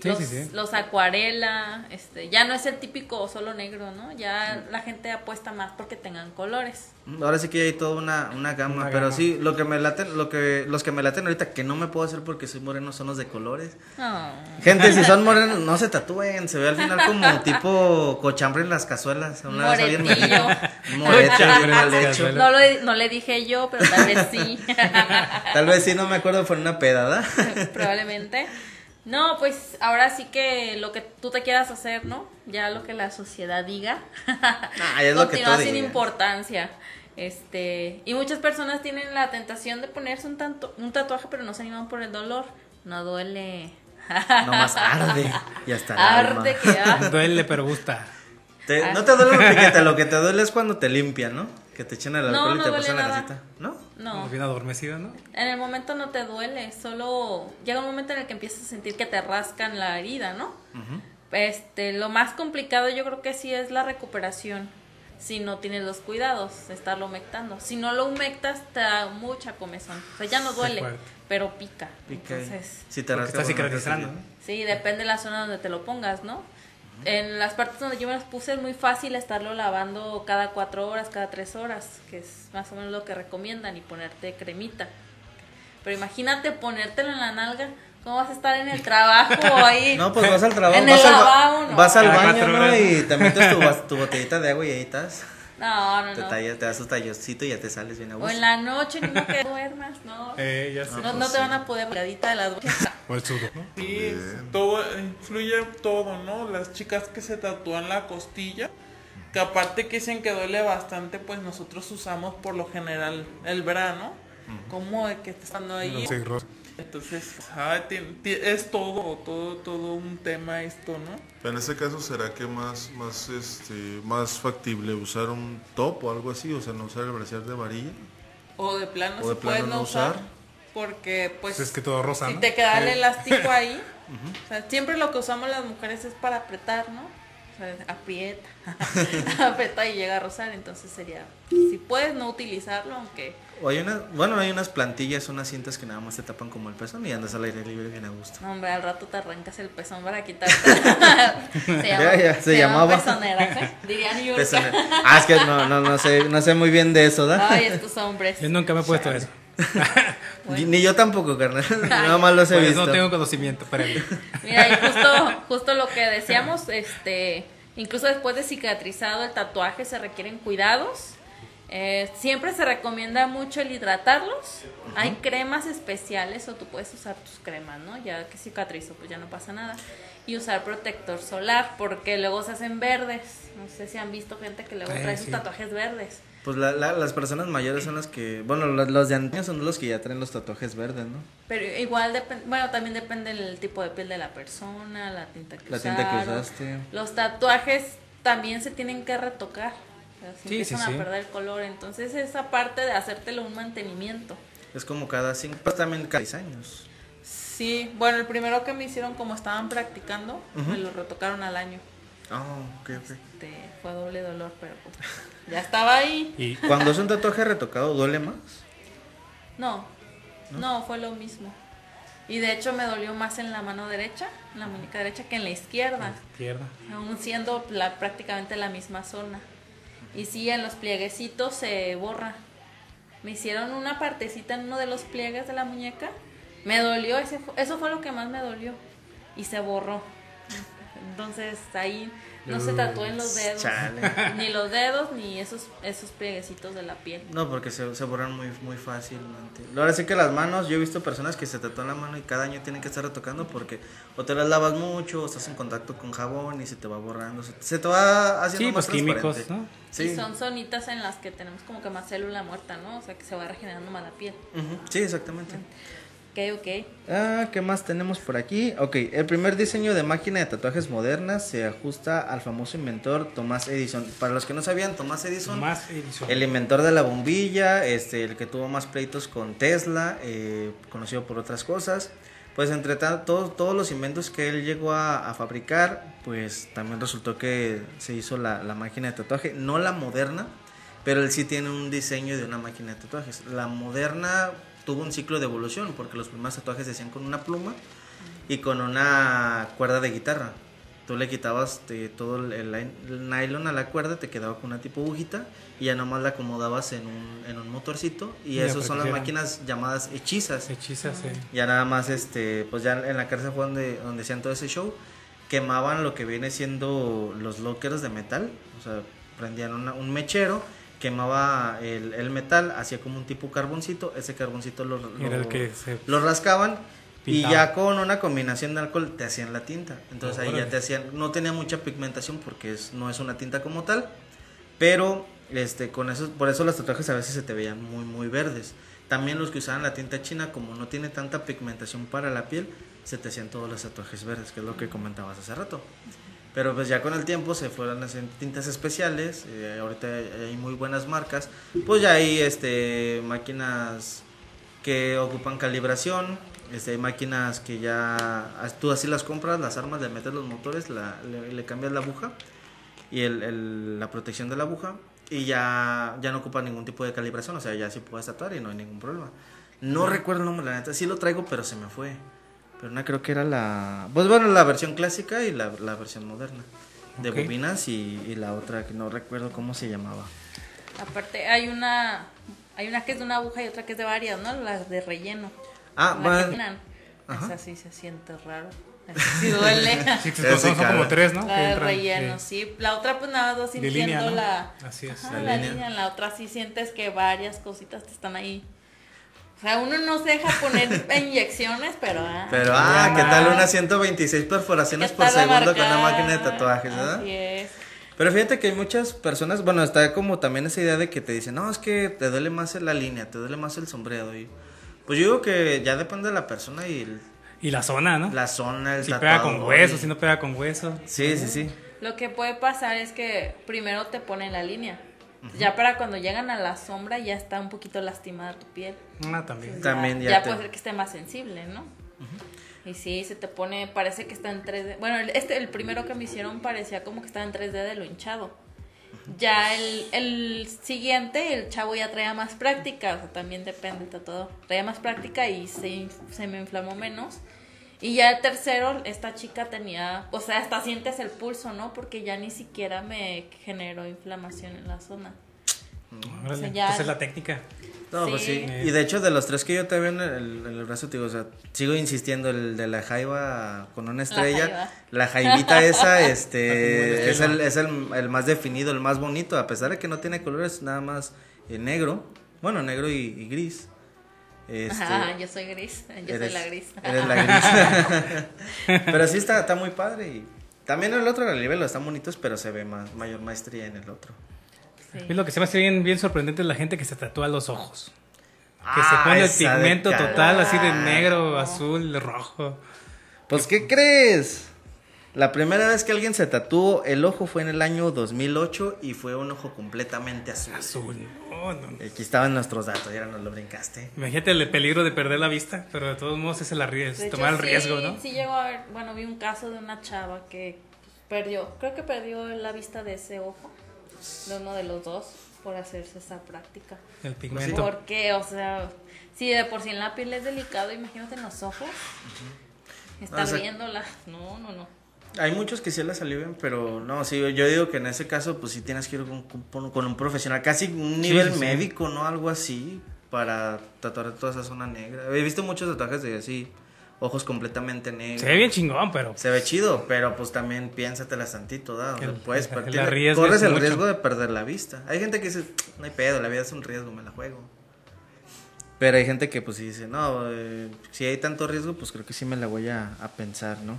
Sí, los, sí, sí. los acuarela, este, ya no es el típico solo negro, ¿no? Ya la gente apuesta más porque tengan colores. Ahora sí que hay toda una, una gama, Una pero gama. sí, lo que me laten, lo que, los que me laten ahorita que no me puedo hacer porque soy moreno son los de colores. Ah. Gente, si son morenos, no se tatúen, se ve al final como tipo cochambre en las cazuelas. Una vez alguien me. No, lo, no le dije yo, pero tal vez sí. Tal vez sí, no me acuerdo, fue una pedada. Probablemente. No, pues ahora sí que lo que tú te quieras hacer, ¿no? Ya lo que la sociedad diga. Ah, es lo que tú sin digas. importancia. Este, y muchas personas tienen la tentación de ponerse un, tanto, un tatuaje, pero no se animan por el dolor. No duele. Nomás arde y hasta. Arde que ah. Duele, pero gusta. Te- no te duele lo piquete, lo que te duele es cuando te limpian, ¿no? Que te echan el No, alcohol no y te pasan la casita. ¿No? No, Bien adormecido, ¿no? en el momento no te duele, solo llega un momento en el que empiezas a sentir que te rascan la herida, ¿no? Este, lo más complicado yo creo que sí es la recuperación. Si no tienes los cuidados, estarlo humectando. Si no lo humectas, te da mucha comezón. O sea, ya no duele, pero pica. Pica Entonces, si te rasca, está cicatrizando, sí, depende de la zona donde te lo pongas, ¿no? En las partes donde yo me los puse es muy fácil estarlo lavando cada cuatro horas, cada tres horas, que es más o menos lo que recomiendan, y ponerte cremita. Pero imagínate ponértelo en la nalga, ¿cómo vas a estar en el trabajo ahí? No, pues vas al trabajo, En el vas, al, ba- lavabo, no. vas al Cada baño. Y te metes tu, tu botellita de agua y ahí estás. No, no, Te, no. tallas- te das tu talloncito y ya te sales bien a O gusto. en la noche, ni modo que duermas, ¿no? Eh, ya sé. No, no te van a poder de las O el sudo, ¿no? Sí, todo influye todo, ¿no? Las chicas que se tatúan la costilla, que aparte que dicen que duele bastante, pues nosotros usamos por lo general el verano, como de que estando ahí. Sí, rosa. Entonces, ah, es todo, todo, todo un tema esto, ¿no? En este caso, ¿será que más, más, este, más factible usar un top o algo así? O sea, no usar el brasier de varilla. O de plano O de se plano puede no usar, usar. porque pues Pues es que todo rosa, si ¿no? te queda el elástico ahí, o sea, siempre lo que usamos las mujeres es para apretar, ¿no? O sea, aprieta, aprieta y llega a rozar, entonces sería, si puedes no utilizarlo, aunque O hay una, bueno, hay unas plantillas, unas cintas que nada más te tapan como el pezón y andas al aire libre bien a gusto. No, hombre, al rato te arrancas el pezón para quitarte. se, Ya, ya, se llaman llamaba. pezoneras, ¿eh? Dirían Yurka. Ah, es que no, no, no sé, no sé muy bien de eso, ¿da? Ay, estos hombres. Yo nunca me he puesto eso. Bueno. Ni yo tampoco, carnal. Nada más los he Pues visto. no tengo conocimiento previo. Mira, y justo, justo lo que decíamos, este, incluso después de cicatrizado el tatuaje se requieren cuidados. Eh, siempre se recomienda mucho el hidratarlos. Hay cremas especiales o tú puedes usar tus cremas, ¿no? Ya que cicatrizó, pues ya no pasa nada. Y usar protector solar porque luego se hacen verdes. No sé si han visto gente que luego Eh, trae sus tatuajes verdes. Pues la- la- las personas mayores son las que, bueno, los, los de antaño son los que ya traen los tatuajes verdes, ¿no? Pero igual, bueno, también depende del tipo de piel de la persona, la tinta que La tinta que usaste. Los tatuajes también se tienen que retocar. Si Sí, sí, empiezan sí. a perder el color. Entonces, esa parte de hacértelo un mantenimiento. Es como cada cinco, pues también cada seis años. Sí, bueno, el primero que me hicieron, como estaban practicando, me lo retocaron al año. Ah, ok, ok. Este, fue doble dolor, pero pues, ya estaba ahí. Y Cuando es un tatuaje retocado, ¿duele más? No, no, fue lo mismo. Y de hecho me dolió más en la mano derecha, en la muñeca derecha, que en la izquierda. izquierda. aún siendo la, prácticamente la misma zona. Y sí, en los plieguecitos se borra. Me hicieron una partecita en uno de los pliegues de la muñeca. Me dolió, ese eso fue lo que más me dolió. Y se borró. Entonces ahí no se tatuó en los dedos. Chale. Ni los dedos, ni esos, esos plieguecitos de la piel. No, porque se, se borran muy, muy fácilmente. Ahora sí que las manos, yo he visto personas que se tatúan la mano y cada año tienen que estar retocando porque o te las lavas mucho, o estás en contacto con jabón y se te va borrando, se, se te va haciendo Sí, más pues químicos. ¿no? Sí, Y son zonitas en las que tenemos como que más célula muerta, ¿no? O sea que se va regenerando más la piel. Ujú, sí, exactamente. Ok, ok. Ah, ¿qué más tenemos por aquí? Ok, el primer diseño de máquina de tatuajes modernas se ajusta al famoso inventor Thomas Edison. Para los que no sabían, Thomas Edison, edición. el inventor de la bombilla, este, el que tuvo más pleitos con Tesla, eh, conocido por otras cosas. Pues entre todos, todos los inventos que él llegó a, a fabricar, pues también resultó que se hizo la, la máquina de tatuaje, no la moderna, pero él sí tiene un diseño de una máquina de tatuajes. La moderna tuvo un ciclo de evolución, porque los primeros tatuajes se hacían con una pluma y con una cuerda de guitarra. Tú le quitabas eh, todo el, el- nylon a la cuerda, te quedaba con una tipo agujita y ya nomás la acomodabas en un, en un motorcito y Ya, esas son las máquinas llamadas hechizas. Hechizas, eh. Ya nada más, este, pues ya en la cárcel fue donde, donde hacían todo ese show. Quemaban lo que viene siendo los lockers de metal. O sea, prendían una- un mechero, quemaba el, el metal, hacía como un tipo carboncito. Ese carboncito lo, lo- Era el que se lo rascaban. Y Pintaba. ya con una combinación de alcohol te hacían la tinta. Entonces ahí ya Órale. te hacían, no tenía mucha pigmentación porque es, no es una tinta como tal, pero este con eso, por eso los tatuajes a veces se te veían muy muy verdes. También los que usaban la tinta china, como no tiene tanta pigmentación para la piel, se te hacían todos los tatuajes verdes, que es lo que comentabas hace rato. Pero pues ya con el tiempo se fueron haciendo tintas especiales, eh, ahorita hay muy buenas marcas, pues ya hay este máquinas que ocupan calibración, este, hay máquinas que ya as- tú así las compras, las armas, le metes los motores, la- le, le cambias la aguja y el, el- la protección de la aguja y ya, ya no ocupa ningún tipo de calibración, o sea, ya sí puedes tatuar y no hay ningún problema. No recuerdo el nombre, la neta, sí lo traigo, pero se me fue. Pero no creo que era la... Pues bueno, la versión clásica y la, la versión moderna. De bobinas y, y la otra que no recuerdo cómo se llamaba. Aparte, hay una, hay una que es de una aguja y otra que es de varias, ¿no? Las de relleno. Ah. Ajá. Esa sí se siente raro. Sí duele. Sí, son, como tres, ¿no? La Que de entran, relleno, sí. sí. La otra, pues nada, vas De sintiendo línea, ¿no? la. Así es. Ajá, La la, línea. línea. En la otra sí sientes que varias cositas te están ahí. O sea, uno no se deja poner inyecciones, pero. ah, Pero, ah, ¿qué tal unas 126 perforaciones ¿qué por segundo con una máquina de tatuajes, ¿verdad? Así es. Pero fíjate que hay muchas personas, bueno, está como también esa idea de que te dicen, no, es que te duele más la línea, te duele más el sombreado. Y, pues yo digo que ya depende de la persona y el- Y la zona, ¿no? la zona, el si pega con hueso, y- si no pega con hueso. Sí, sí, sí. Lo que puede pasar es que primero te ponen la línea. Ya para cuando llegan a la sombra ya está un poquito lastimada tu piel. Ah, también. Ya- También ya ya, te- puede ser que esté más sensible, ¿no? Y sí, se te pone, parece que está en 3D. Bueno, el- este, el primero que me hicieron parecía como que estaba en 3D de lo hinchado. Ya el, el siguiente, el chavo ya traía más práctica, o sea, también depende de todo. Traía más práctica y se, se me inflamó menos. Y ya el tercero, esta chica tenía, o sea, hasta sientes el pulso, ¿no? Porque ya ni siquiera me generó inflamación en la zona. Órale, O sea, ya- Esa es la técnica. No, pues sí. Y de hecho, de los tres que yo te veo en el, en el brazo, te digo, o sea, sigo insistiendo, el de la jaiba con una estrella, jaiba. la jaivita esa, este, es, el, es el, el más definido, el más bonito, a pesar de que no tiene colores, nada más eh, negro, bueno, negro y, y gris. Este, Ajá, yo soy gris. Yo eres- soy la gris. Eres la gris. pero sí está, está muy padre y también el otro relieve están bonitos, pero se ve más, mayor maestría en el otro. Sí. Y lo que se me hace bien, bien sorprendente es la gente que se tatúa los ojos. Que se Ah, pone el pigmento total, así de negro, azul, rojo. Pues, ¿qué crees? La primera vez que alguien se tatuó el ojo fue en el año 2008 y fue un ojo completamente azul. Azul. No, no, no. Aquí estaban nuestros datos, ya nos lo brincaste. Imagínate el peligro de perder la vista, pero de todos modos es el arries- De hecho, tomar el sí, riesgo, ¿no? Sí, llegó a ver, bueno, vi un caso de una chava que pues, perdió, creo que perdió la vista de ese ojo, de uno de los dos, por hacerse esa práctica. El pigmento. Porque, o sea, si de por sí en la piel es delicado, imagínate en los ojos. Estar O sea- viéndola. No, no, no. Hay muchos que sí les alivian, pero no, sí, yo digo que en ese caso, pues sí tienes que ir con, con- con un profesional, casi un nivel sí, sí. médico, ¿no? Algo así, para tatuar toda esa zona negra. He visto muchos tatuajes de así, ojos completamente negros. Se ve bien chingón, pero Se ve chido, pero pues también piénsatela tantito, ¿da? O sea, El- puedes el arriesgo corres es el mucho. riesgo de perder la vista. Hay gente que dice, no hay pedo, la vida es un riesgo, me la juego. Pero hay gente que pues sí dice, no, eh, si hay tanto riesgo, pues creo que sí me la voy a, a pensar, ¿no?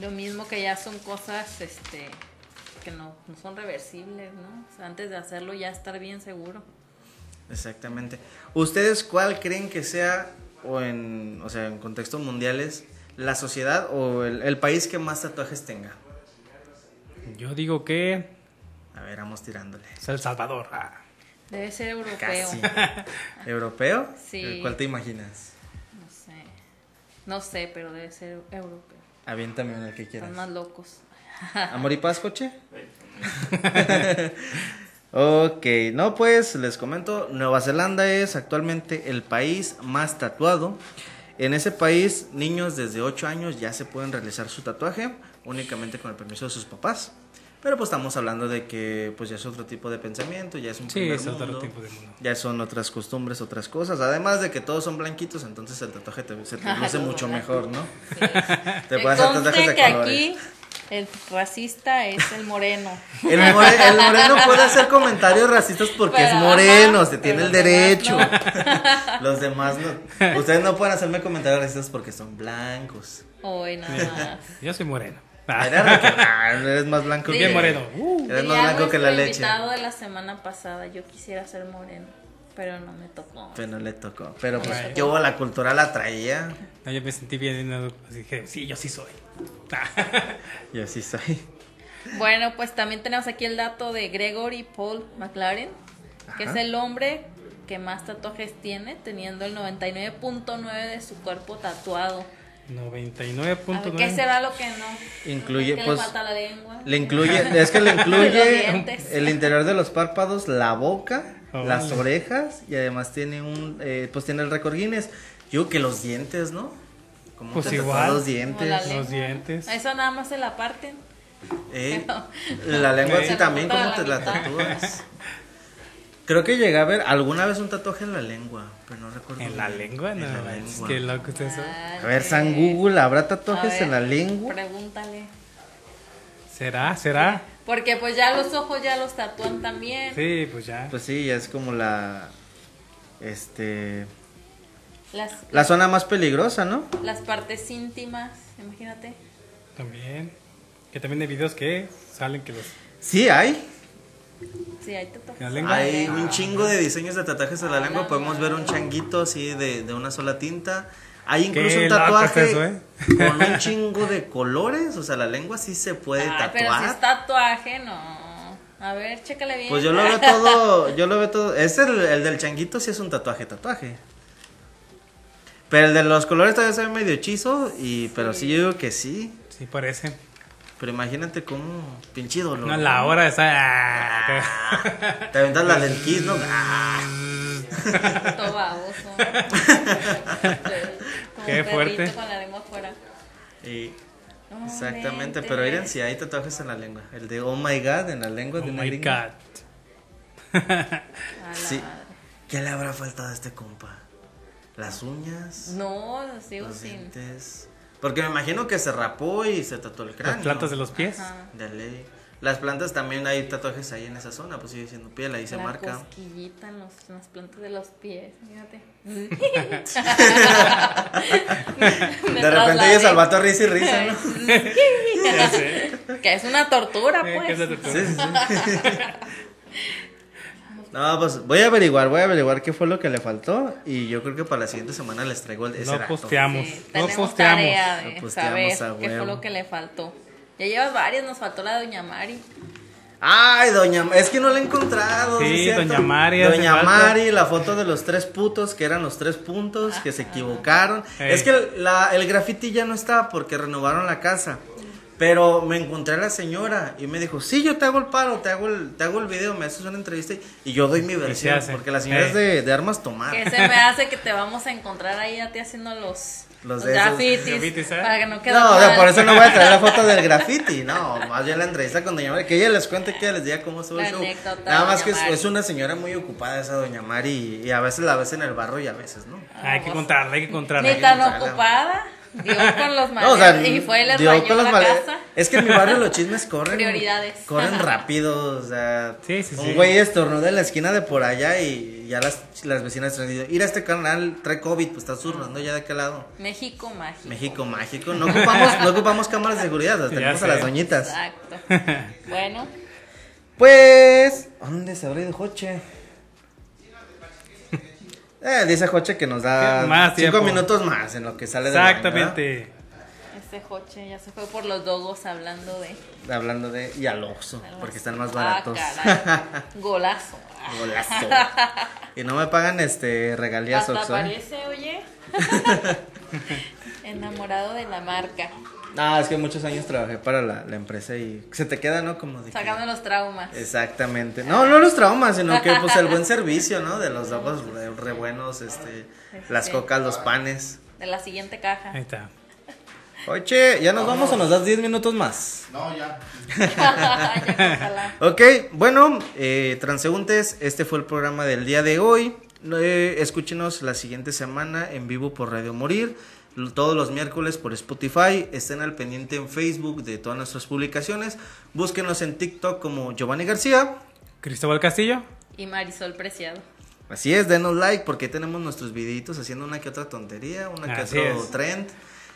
Lo mismo que ya son cosas, este, que no, no son reversibles, ¿no? O sea, antes de hacerlo ya estar bien seguro. Exactamente. ¿Ustedes cuál creen que sea, o en, o sea, en contextos mundiales, la sociedad o el, el país que más tatuajes tenga? yo digo que A ver, vamos tirándole. es El Salvador. Ah. Debe ser europeo. Casi. ¿Europeo? Sí. ¿Cuál te imaginas? No sé. No sé, pero debe ser europeo. Aviéntame en el que quieras. Más locos. ¿Amor y paz, coche? ok, no pues les comento, Nueva Zelanda es actualmente el país más tatuado. En ese país, niños desde 8 años ya se pueden realizar su tatuaje, únicamente con el permiso de sus papás. Pero pues estamos hablando de que pues ya es otro tipo de pensamiento, ya es un Sí, primer es otro tipo de mundo. Ya son otras costumbres, otras cosas. Además de que todos son blanquitos, entonces el tatuaje te, se te luce mucho mejor, ¿no? Sí. Te Que pueden hacer tatuajes de que colores. aquí el racista es el moreno. El, more- el moreno puede hacer comentarios racistas porque Pero, es moreno, ajá, se tiene el demás derecho. Los demás no. Ustedes no pueden hacerme comentarios racistas porque son blancos. Hoy nada más. Yo soy moreno. Ah. Eres, ah, eres más blanco Sí. que Bien moreno. Uh. Eres más blanco que la leche. invitado de la semana pasada, yo quisiera ser moreno, pero no me tocó. Pero no le tocó. Pero pues Bueno. yo la cultura la traía. No, yo me sentí bien. ¿no? Así dije, sí, yo sí soy. Yo sí soy. Bueno, pues también tenemos aquí el dato de Gregory Paul McLaren, que Ajá. es el hombre que más tatuajes tiene, teniendo el 99.9 de su cuerpo tatuado. A ver, ¿qué 99.9. será lo que no? Incluye, ¿Qué pues, le falta la lengua? Le incluye, es que le incluye el interior de los párpados, la boca, Oh, las vale. orejas y además tiene un, eh, pues tiene el récord Guinness. Yo que los dientes, ¿no? ¿Cómo Pues igual. los dientes? Los dientes. Eso nada más se la parten. Eh, La lengua sí también, ¿cómo te la la tatúas? Creo que llegué a ver alguna vez un tatuaje en la lengua, pero no recuerdo. ¿En la bien. lengua? No, En la manches, lengua. qué loco es eso. A ver, San Google, ¿habrá tatuajes ver, en la lengua? Pregúntale. ¿Será? ¿Será? Porque pues ya los ojos ya los tatúan también. Sí, pues ya. Pues sí, ya es como la. Este. Las, La zona más peligrosa, ¿no? las partes íntimas, imagínate. También. Que también hay videos que salen que los. Sí, hay. Sí, hay tatuajes. Hay Ah. un chingo de diseños de tatuajes en la lengua. Podemos ver un changuito así de, de una sola tinta. Hay incluso Qué un tatuaje eso, ¿eh? con un chingo de colores. O sea, la lengua sí se puede Ay, pero si tatuar. es tatuaje, no. A ver, chécale bien. Pues yo lo veo todo, yo lo veo todo. Es el, el del changuito sí es un tatuaje, tatuaje. Pero el de los colores todavía se ve medio hechizo, y, pero sí yo digo que sí. Sí, parece. Pero imagínate cómo, pinche dolor. No, la hora está. ah, Te aventas la del kiss, ¿no? Ah. Todo baboso. Como Qué un fuerte. perrito con la lengua afuera. Y- exactamente, pero miren si hay tatuajes en la lengua. El de Oh My God en la lengua Oh de una my gringa. god. Sí. ¿Qué le habrá faltado a este compa? ¿Las uñas? No, sigo ¿Los sin. dientes? Porque me imagino que se rapó y se tatuó el cráneo. Las plantas de los pies. Ajá. De ley. Las plantas también hay tatuajes ahí en esa zona, pues sigue siendo piel, ahí se la marca. cosquillita en, los, en las plantas de los pies, fíjate. De repente ella salvato risa y risa, ¿no? Ya sé. que es una tortura, pues. ¿qué es la tortura? Sí, sí, sí. No, pues voy a averiguar, voy a averiguar qué fue lo que le faltó y yo creo que para la siguiente semana les traigo el, ese No posteamos. Sí, no posteamos. tarea de No posteamos saber a qué fue lo que le faltó. Ya llevas varias, nos faltó la de Doña Mari. Ay, doña, es que no la he encontrado. Sí, doña Mari Doña. Mari, la foto de los tres putos, que eran los tres puntos, que se equivocaron. Ey. Es que la, el graffiti ya no está porque renovaron la casa. Pero me encontré a la señora y me dijo, sí, yo te hago el paro, te hago el, te hago el video, me haces una entrevista y- yo doy mi versión. Porque la señora Ey. es de, de armas tomar. Que se me hace que te vamos a encontrar ahí a ti haciendo los, Los los, de esos grafitis. grafitis, ¿eh? Para que no quede No, o mal. sea, por eso no voy a traer la foto del graffiti, no, más bien la entrevista con Doña Mari, que ella les cuente, que ella les diga cómo estuvo el show. Nada más que es, una señora muy ocupada esa Doña Mari y, y a veces la ves en el barro y a veces no. Hay que contarla, hay que contarla. Ni tan ocupada. Dio con los No, o sea, y fue y les dio rayó con los la casa. Es que en mi barrio los chismes corren. Prioridades. Corren rápido, o sea. Sí, sí, un sí. güey estornuda en la esquina de por allá y ya las, las vecinas están diciendo, ir a este canal, trae COVID, pues está zurrando ya de aquel lado. México mágico. México mágico. No ocupamos, no ocupamos cámaras de seguridad, las Ya tenemos a sé. las doñitas. Exacto. Bueno, Pues, ¿dónde se habrá ido Joche? Eh, dice Joche que nos da Más cinco tiempo. minutos más en lo que sale de la bañera. Exactamente. este Joche ya se fue por los dogos hablando de. Hablando de. Y al Oxxo, porque están más Ah, baratos. caray. Golazo. Golazo. y no me pagan este regalías Hasta Oxxo. ¿eh? parece, oye. Enamorado de la marca. No, es que muchos años trabajé para la, la empresa y se te queda, ¿no? Como de que- Sacando los traumas. Exactamente. No, no los traumas, sino que pues el buen servicio, ¿no? De los dogos re, re buenos, este, las Sí. cocas, los panes. De la siguiente caja. Ahí está. Oye, ¿ya nos vamos o nos das 10 minutos más? No, ya. Ya, ojalá. Ok, bueno, eh, transeúntes, este fue el programa del día de hoy. Eh, escúchenos la siguiente semana en vivo por Radio Morir, todos los miércoles por Spotify. Estén al pendiente en Facebook de todas nuestras publicaciones. Búsquenos en TikTok como Giovanni García. Cristóbal Castillo. Y Marisol Preciado. Así es, denos like porque tenemos nuestros videitos haciendo una que otra tontería, una que Así otro es. trend.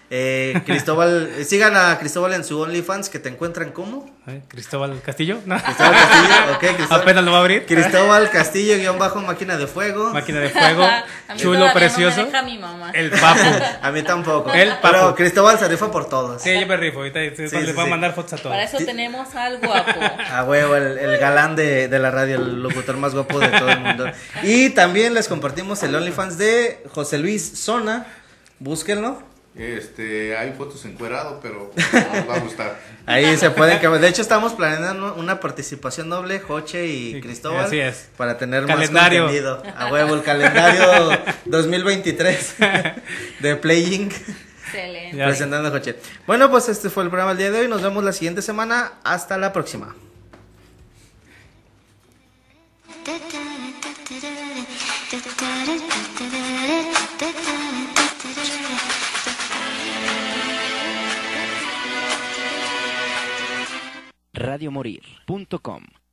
Eh, Cristóbal, eh, sigan a Cristóbal en su OnlyFans que te encuentran como ¿Eh? Cristóbal Castillo. No. Cristóbal Castillo, ok, Cristóbal. Apenas lo va a abrir. Cristóbal Castillo, guion bajo, máquina de fuego. Máquina de fuego. A mí Chulo, precioso. No me deja mi mamá. El papo. A mí tampoco. El papo. Pero Cristóbal se rifa por todos. Sí, yo me rifo. Ahorita Sí, voy a mandar fotos a todos. Para eso tenemos al guapo. A huevo, el, el galán de, de la radio, el locutor más guapo de todo el mundo. Y también les compartimos el OnlyFans de José Luis Zona. Búsquenlo. Este, hay fotos encuerado, pero nos va a gustar. Ahí se pueden que De hecho, estamos planeando una participación doble, Joche y Sí, Cristóbal. así es. Para tener Calendario. más contenido. A huevo, el calendario 2023 de Playing. Excelente. Presentando a Joche. Bueno, pues este fue el programa del día de hoy. Nos vemos la siguiente semana. Hasta la próxima. Radiomorir.com